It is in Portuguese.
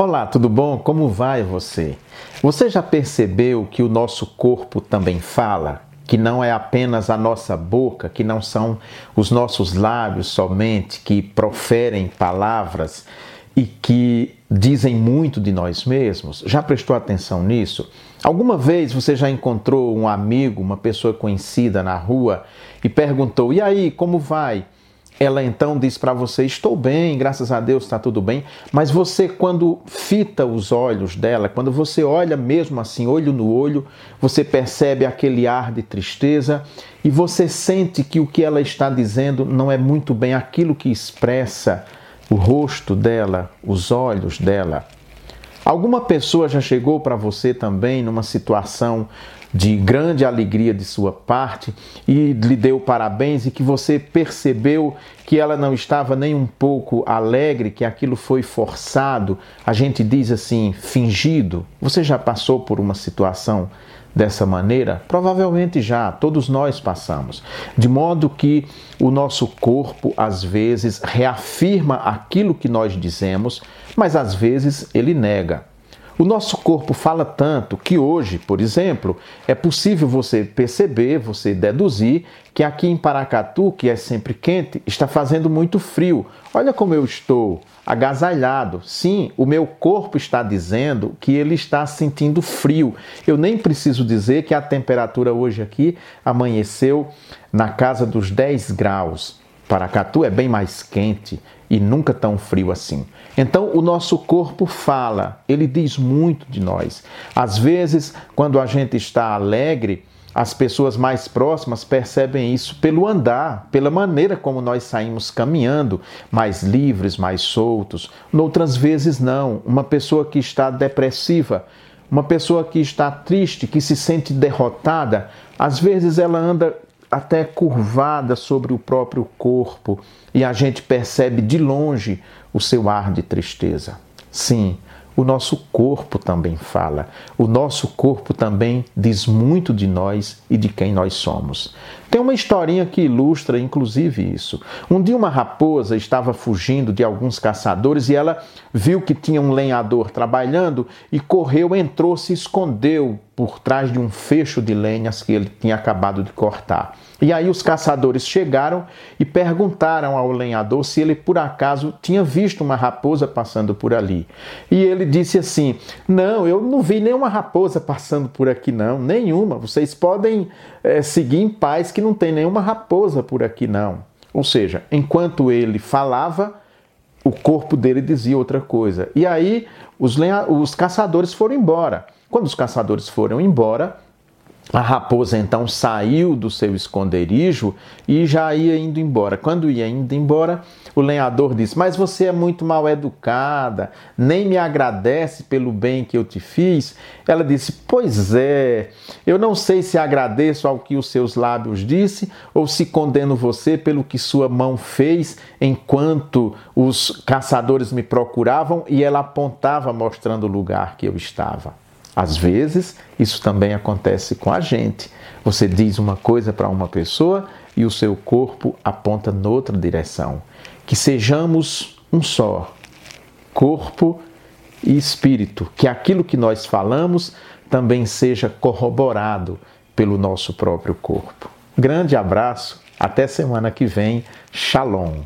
Olá, tudo bom? Como vai você? Você já percebeu que o nosso corpo também fala? Que não é apenas a nossa boca, que não são os nossos lábios somente que proferem palavras e que dizem muito de nós mesmos? Já prestou atenção nisso? Alguma vez você já encontrou um amigo, uma pessoa conhecida na rua e perguntou: e aí, como vai? Ela então diz para você: Estou bem, graças a Deus está tudo bem. Mas você, quando fita os olhos dela, quando você olha mesmo assim, olho no olho, você percebe aquele ar de tristeza e você sente que o que ela está dizendo não é muito bem aquilo que expressa o rosto dela, os olhos dela. Alguma pessoa já chegou para você também numa situação de grande alegria de sua parte e lhe deu parabéns e que você percebeu que ela não estava nem um pouco alegre, que aquilo foi forçado, a gente diz assim, fingido. Você já passou por uma situação dessa maneira? Provavelmente já, todos nós passamos. De modo que o nosso corpo às vezes reafirma aquilo que nós dizemos, mas às vezes ele nega. O nosso corpo fala tanto que hoje, por exemplo, é possível você perceber, você deduzir que aqui em Paracatu, que é sempre quente, está fazendo muito frio. Olha como eu estou agasalhado. Sim, o meu corpo está dizendo que ele está sentindo frio. Eu nem preciso dizer que a temperatura hoje aqui amanheceu na casa dos 10 graus. Paracatu é bem mais quente e nunca tão frio assim. Então, o nosso corpo fala, ele diz muito de nós. Às vezes, quando a gente está alegre, as pessoas mais próximas percebem isso pelo andar, pela maneira como nós saímos caminhando, mais livres, mais soltos. Noutras vezes, não. Uma pessoa que está depressiva, uma pessoa que está triste, que se sente derrotada, às vezes ela anda até curvada sobre o próprio corpo e a gente percebe de longe o seu ar de tristeza. Sim, o nosso corpo também fala. O nosso corpo também diz muito de nós e de quem nós somos. Tem uma historinha que ilustra inclusive isso. Um dia uma raposa estava fugindo de alguns caçadores e ela viu que tinha um lenhador trabalhando e correu, entrou, se escondeu por trás de um fecho de lenhas que ele tinha acabado de cortar. E aí os caçadores chegaram e perguntaram ao lenhador se ele por acaso tinha visto uma raposa passando por ali. E ele disse assim: Não, eu não vi nenhuma raposa passando por aqui, não, nenhuma. Vocês podem é, seguir em paz que não tem nenhuma raposa por aqui, não. Ou seja, enquanto ele falava, o corpo dele dizia outra coisa. E aí os, os caçadores foram embora. Quando os caçadores foram embora, a raposa então saiu do seu esconderijo e já ia indo embora. Quando ia indo embora, o lenhador disse: Mas você é muito mal educada, nem me agradece pelo bem que eu te fiz. Ela disse: Pois é, eu não sei se agradeço ao que os seus lábios disse ou se condeno você pelo que sua mão fez enquanto os caçadores me procuravam e ela apontava mostrando o lugar que eu estava. Às vezes, isso também acontece com a gente. Você diz uma coisa para uma pessoa e o seu corpo aponta noutra direção. Que sejamos um só, corpo e espírito, que aquilo que nós falamos também seja corroborado pelo nosso próprio corpo. Grande abraço, até semana que vem. Shalom.